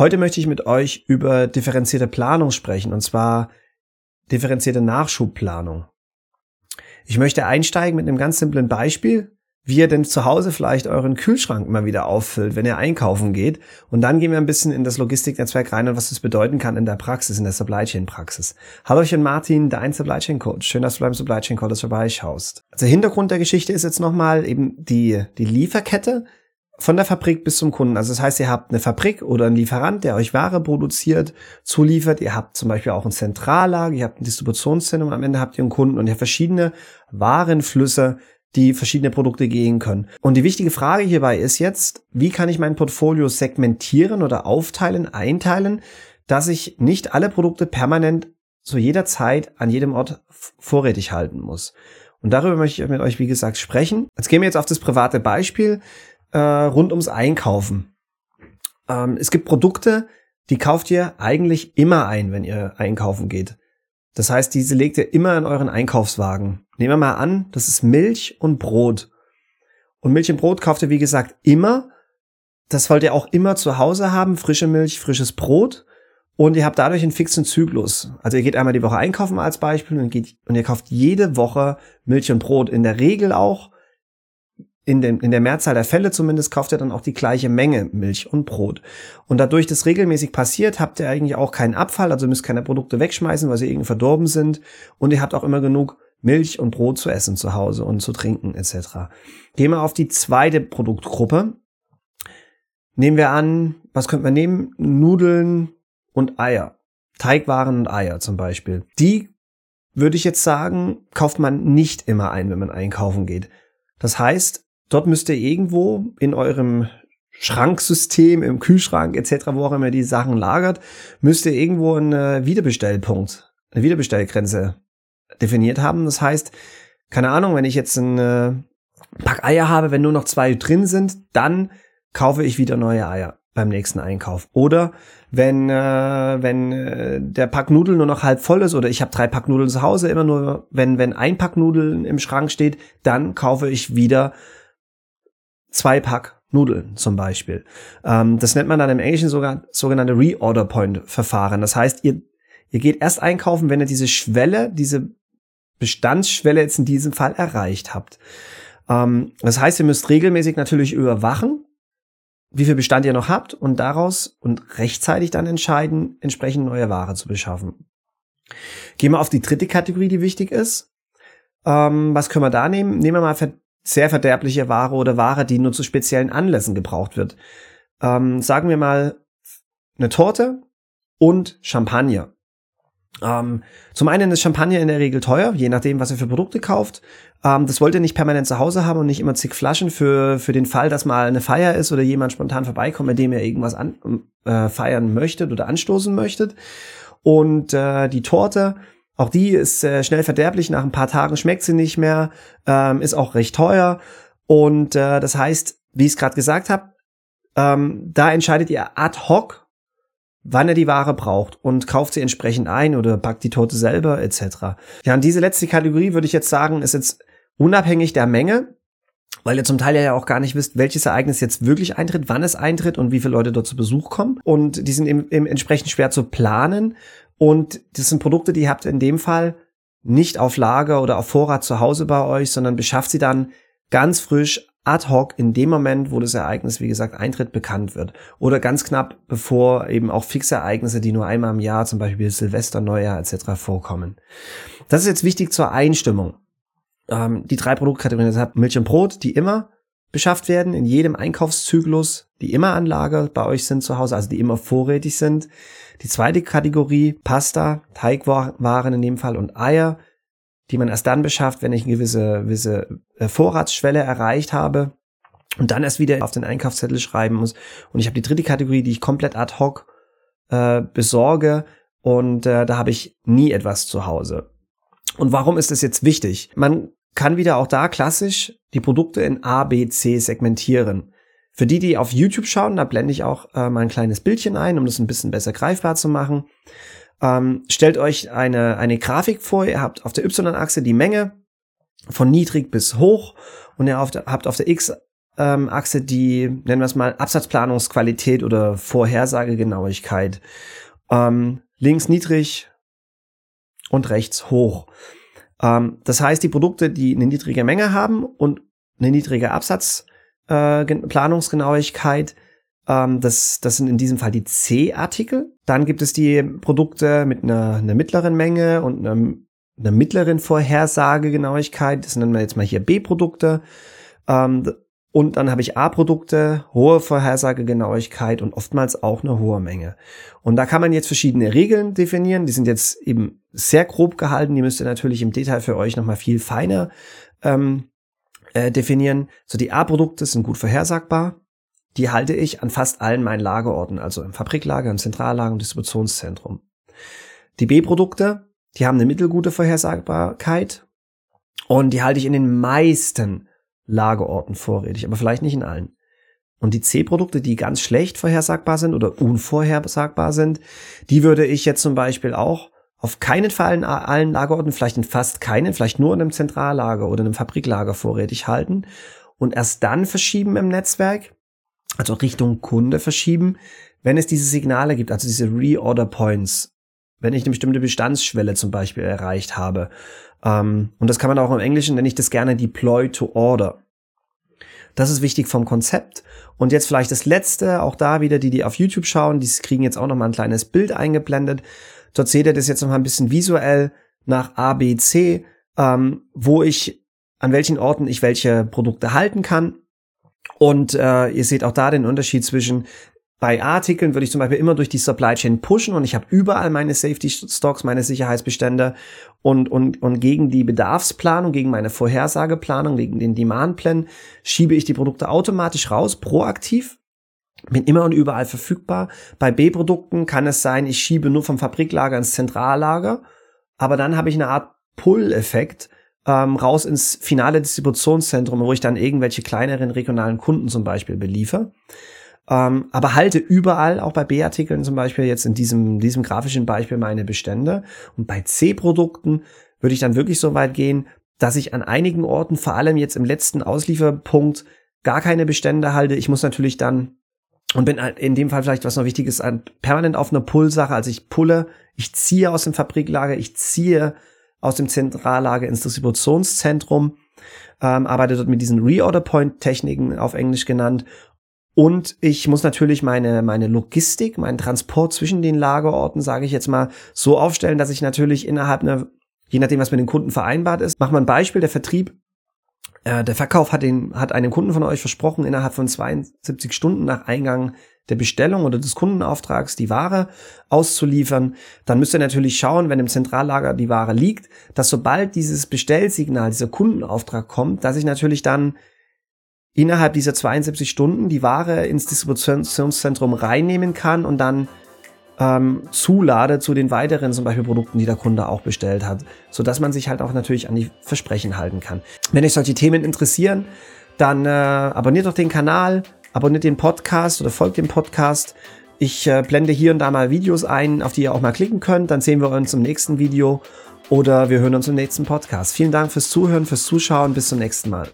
Heute möchte ich mit euch über differenzierte Planung sprechen, und zwar differenzierte Nachschubplanung. Ich möchte einsteigen mit einem ganz simplen Beispiel, wie ihr denn zu Hause vielleicht euren Kühlschrank mal wieder auffüllt, wenn ihr einkaufen geht. Und dann gehen wir ein bisschen in das Logistiknetzwerk rein und was das bedeuten kann in der Praxis, in der Supply Chain Praxis. Hallo, ich bin Martin, dein Supply Chain Coach. Schön, dass du beim Supply Chain Coach vorbeischaust. Also Hintergrund der Geschichte ist jetzt nochmal eben die, die Lieferkette von der Fabrik bis zum Kunden. Also das heißt, ihr habt eine Fabrik oder einen Lieferant, der euch Ware produziert, zuliefert. Ihr habt zum Beispiel auch ein Zentrallager, ihr habt ein Distributionszentrum, am Ende habt ihr einen Kunden und ihr habt verschiedene Warenflüsse, die verschiedene Produkte gehen können. Und die wichtige Frage hierbei ist jetzt, wie kann ich mein Portfolio segmentieren oder aufteilen, einteilen, dass ich nicht alle Produkte permanent zu jeder Zeit an jedem Ort vorrätig halten muss. Und darüber möchte ich mit euch, wie gesagt, sprechen. Jetzt gehen wir jetzt auf das private Beispiel äh, rund ums Einkaufen. Ähm, es gibt Produkte, die kauft ihr eigentlich immer ein, wenn ihr einkaufen geht. Das heißt, diese legt ihr immer in euren Einkaufswagen. Nehmen wir mal an, das ist Milch und Brot. Und Milch und Brot kauft ihr, wie gesagt, immer. Das wollt ihr auch immer zu Hause haben. Frische Milch, frisches Brot. Und ihr habt dadurch einen fixen Zyklus. Also ihr geht einmal die Woche einkaufen als Beispiel und, geht, und ihr kauft jede Woche Milch und Brot. In der Regel auch in, den, in der Mehrzahl der Fälle zumindest kauft ihr dann auch die gleiche Menge Milch und Brot. Und dadurch das regelmäßig passiert, habt ihr eigentlich auch keinen Abfall, also müsst keine Produkte wegschmeißen, weil sie irgendwie verdorben sind. Und ihr habt auch immer genug Milch und Brot zu essen zu Hause und zu trinken etc. Gehen wir auf die zweite Produktgruppe. Nehmen wir an, was könnte man nehmen? Nudeln und Eier. Teigwaren und Eier zum Beispiel. Die würde ich jetzt sagen, kauft man nicht immer ein, wenn man einkaufen geht. Das heißt, Dort müsst ihr irgendwo in eurem Schranksystem, im Kühlschrank etc., wo auch immer die Sachen lagert, müsst ihr irgendwo einen Wiederbestellpunkt, eine Wiederbestellgrenze definiert haben. Das heißt, keine Ahnung, wenn ich jetzt ein äh, Pack Eier habe, wenn nur noch zwei drin sind, dann kaufe ich wieder neue Eier beim nächsten Einkauf. Oder wenn, äh, wenn äh, der Pack Nudeln nur noch halb voll ist oder ich habe drei Pack Nudeln zu Hause, immer nur, wenn, wenn ein Pack Nudeln im Schrank steht, dann kaufe ich wieder zwei Pack Nudeln zum Beispiel. Ähm, das nennt man dann im Englischen sogar sogenannte Reorder Point Verfahren. Das heißt, ihr, ihr geht erst einkaufen, wenn ihr diese Schwelle, diese Bestandsschwelle jetzt in diesem Fall erreicht habt. Ähm, das heißt, ihr müsst regelmäßig natürlich überwachen, wie viel Bestand ihr noch habt und daraus und rechtzeitig dann entscheiden, entsprechend neue Ware zu beschaffen. Gehen wir auf die dritte Kategorie, die wichtig ist. Ähm, was können wir da nehmen? Nehmen wir mal sehr verderbliche Ware oder Ware, die nur zu speziellen Anlässen gebraucht wird. Ähm, sagen wir mal eine Torte und Champagner. Ähm, zum einen ist Champagner in der Regel teuer, je nachdem, was ihr für Produkte kauft. Ähm, das wollt ihr nicht permanent zu Hause haben und nicht immer zig Flaschen für, für den Fall, dass mal eine Feier ist oder jemand spontan vorbeikommt, mit dem ihr irgendwas an, äh, feiern möchtet oder anstoßen möchtet. Und äh, die Torte, auch die ist äh, schnell verderblich, nach ein paar Tagen schmeckt sie nicht mehr, ähm, ist auch recht teuer. Und äh, das heißt, wie ich es gerade gesagt habe, ähm, da entscheidet ihr ad hoc, wann ihr die Ware braucht und kauft sie entsprechend ein oder packt die Torte selber etc. Ja, und diese letzte Kategorie würde ich jetzt sagen, ist jetzt unabhängig der Menge, weil ihr zum Teil ja auch gar nicht wisst, welches Ereignis jetzt wirklich eintritt, wann es eintritt und wie viele Leute dort zu Besuch kommen. Und die sind eben, eben entsprechend schwer zu planen und das sind Produkte, die ihr habt in dem Fall nicht auf Lager oder auf Vorrat zu Hause bei euch, sondern beschafft sie dann ganz frisch ad hoc in dem Moment, wo das Ereignis, wie gesagt, eintritt, bekannt wird. Oder ganz knapp, bevor eben auch fixe Ereignisse, die nur einmal im Jahr, zum Beispiel Silvester, Neujahr etc. vorkommen. Das ist jetzt wichtig zur Einstimmung. Ähm, die drei Produktkategorien, das hat Milch und Brot, die immer beschafft werden, in jedem Einkaufszyklus, die immer an Lager bei euch sind zu Hause, also die immer vorrätig sind. Die zweite Kategorie, Pasta, Teigwaren in dem Fall und Eier, die man erst dann beschafft, wenn ich eine gewisse, gewisse äh, Vorratsschwelle erreicht habe und dann erst wieder auf den Einkaufszettel schreiben muss. Und ich habe die dritte Kategorie, die ich komplett ad hoc äh, besorge und äh, da habe ich nie etwas zu Hause. Und warum ist das jetzt wichtig? Man kann wieder auch da klassisch die Produkte in A, B, C segmentieren. Für die, die auf YouTube schauen, da blende ich auch äh, mal ein kleines Bildchen ein, um das ein bisschen besser greifbar zu machen. Ähm, stellt euch eine, eine Grafik vor, ihr habt auf der Y-Achse die Menge von niedrig bis hoch und ihr auf der, habt auf der X Achse die, nennen wir es mal, Absatzplanungsqualität oder Vorhersagegenauigkeit. Ähm, links niedrig und rechts hoch. Ähm, das heißt, die Produkte, die eine niedrige Menge haben und eine niedrige Absatzplanungsgenauigkeit, äh, ähm, das, das sind in diesem Fall die C-Artikel. Dann gibt es die Produkte mit einer, einer mittleren Menge und einer, einer mittleren Vorhersagegenauigkeit. Das nennen wir jetzt mal hier B-Produkte. Ähm, und dann habe ich A-Produkte, hohe Vorhersagegenauigkeit und oftmals auch eine hohe Menge. Und da kann man jetzt verschiedene Regeln definieren. Die sind jetzt eben sehr grob gehalten. Die müsst ihr natürlich im Detail für euch nochmal viel feiner ähm, äh, definieren. So die A-Produkte sind gut vorhersagbar. Die halte ich an fast allen meinen Lagerorten, also im Fabriklager, im Zentrallager und Distributionszentrum. Die B-Produkte, die haben eine mittelgute Vorhersagbarkeit und die halte ich in den meisten Lagerorten vorrätig, aber vielleicht nicht in allen. Und die C-Produkte, die ganz schlecht vorhersagbar sind oder unvorhersagbar sind, die würde ich jetzt zum Beispiel auch auf keinen Fall in allen Lagerorten, vielleicht in fast keinen, vielleicht nur in einem Zentrallager oder einem Fabriklager vorrätig halten und erst dann verschieben im Netzwerk, also Richtung Kunde verschieben, wenn es diese Signale gibt, also diese Reorder Points, wenn ich eine bestimmte Bestandsschwelle zum Beispiel erreicht habe ähm, und das kann man auch im Englischen, nenne ich das gerne Deploy to Order. Das ist wichtig vom Konzept. Und jetzt vielleicht das letzte, auch da wieder, die, die auf YouTube schauen, die kriegen jetzt auch noch mal ein kleines Bild eingeblendet. Dort seht ihr das jetzt noch mal ein bisschen visuell nach A, B, C, ähm, wo ich, an welchen Orten ich welche Produkte halten kann. Und äh, ihr seht auch da den Unterschied zwischen bei Artikeln würde ich zum Beispiel immer durch die Supply Chain pushen und ich habe überall meine Safety Stocks, meine Sicherheitsbestände und, und, und gegen die Bedarfsplanung, gegen meine Vorhersageplanung, gegen den Demandplan schiebe ich die Produkte automatisch raus, proaktiv. Bin immer und überall verfügbar. Bei B-Produkten kann es sein, ich schiebe nur vom Fabriklager ins Zentrallager, aber dann habe ich eine Art Pull-Effekt ähm, raus ins finale Distributionszentrum, wo ich dann irgendwelche kleineren regionalen Kunden zum Beispiel beliefer. Ähm, aber halte überall, auch bei B-Artikeln zum Beispiel, jetzt in diesem, diesem grafischen Beispiel meine Bestände. Und bei C-Produkten würde ich dann wirklich so weit gehen, dass ich an einigen Orten, vor allem jetzt im letzten Auslieferpunkt, gar keine Bestände halte. Ich muss natürlich dann und bin in dem Fall vielleicht was noch wichtig ist, permanent auf einer Pull-Sache. Also ich pulle, ich ziehe aus dem Fabriklager, ich ziehe aus dem Zentrallager ins Distributionszentrum, ähm, arbeite dort mit diesen Reorder-Point-Techniken auf Englisch genannt und ich muss natürlich meine, meine Logistik, meinen Transport zwischen den Lagerorten, sage ich jetzt mal, so aufstellen, dass ich natürlich innerhalb einer, je nachdem, was mit den Kunden vereinbart ist, mach mal ein Beispiel, der Vertrieb, äh, der Verkauf hat, den, hat einem Kunden von euch versprochen, innerhalb von 72 Stunden nach Eingang der Bestellung oder des Kundenauftrags die Ware auszuliefern, dann müsst ihr natürlich schauen, wenn im Zentrallager die Ware liegt, dass sobald dieses Bestellsignal, dieser Kundenauftrag kommt, dass ich natürlich dann innerhalb dieser 72 Stunden die Ware ins Distributionszentrum reinnehmen kann und dann ähm, zulade zu den weiteren zum Beispiel Produkten, die der Kunde auch bestellt hat, so dass man sich halt auch natürlich an die Versprechen halten kann. Wenn euch solche Themen interessieren, dann äh, abonniert doch den Kanal, abonniert den Podcast oder folgt dem Podcast. Ich äh, blende hier und da mal Videos ein, auf die ihr auch mal klicken könnt. Dann sehen wir uns im nächsten Video oder wir hören uns im nächsten Podcast. Vielen Dank fürs Zuhören, fürs Zuschauen. Bis zum nächsten Mal.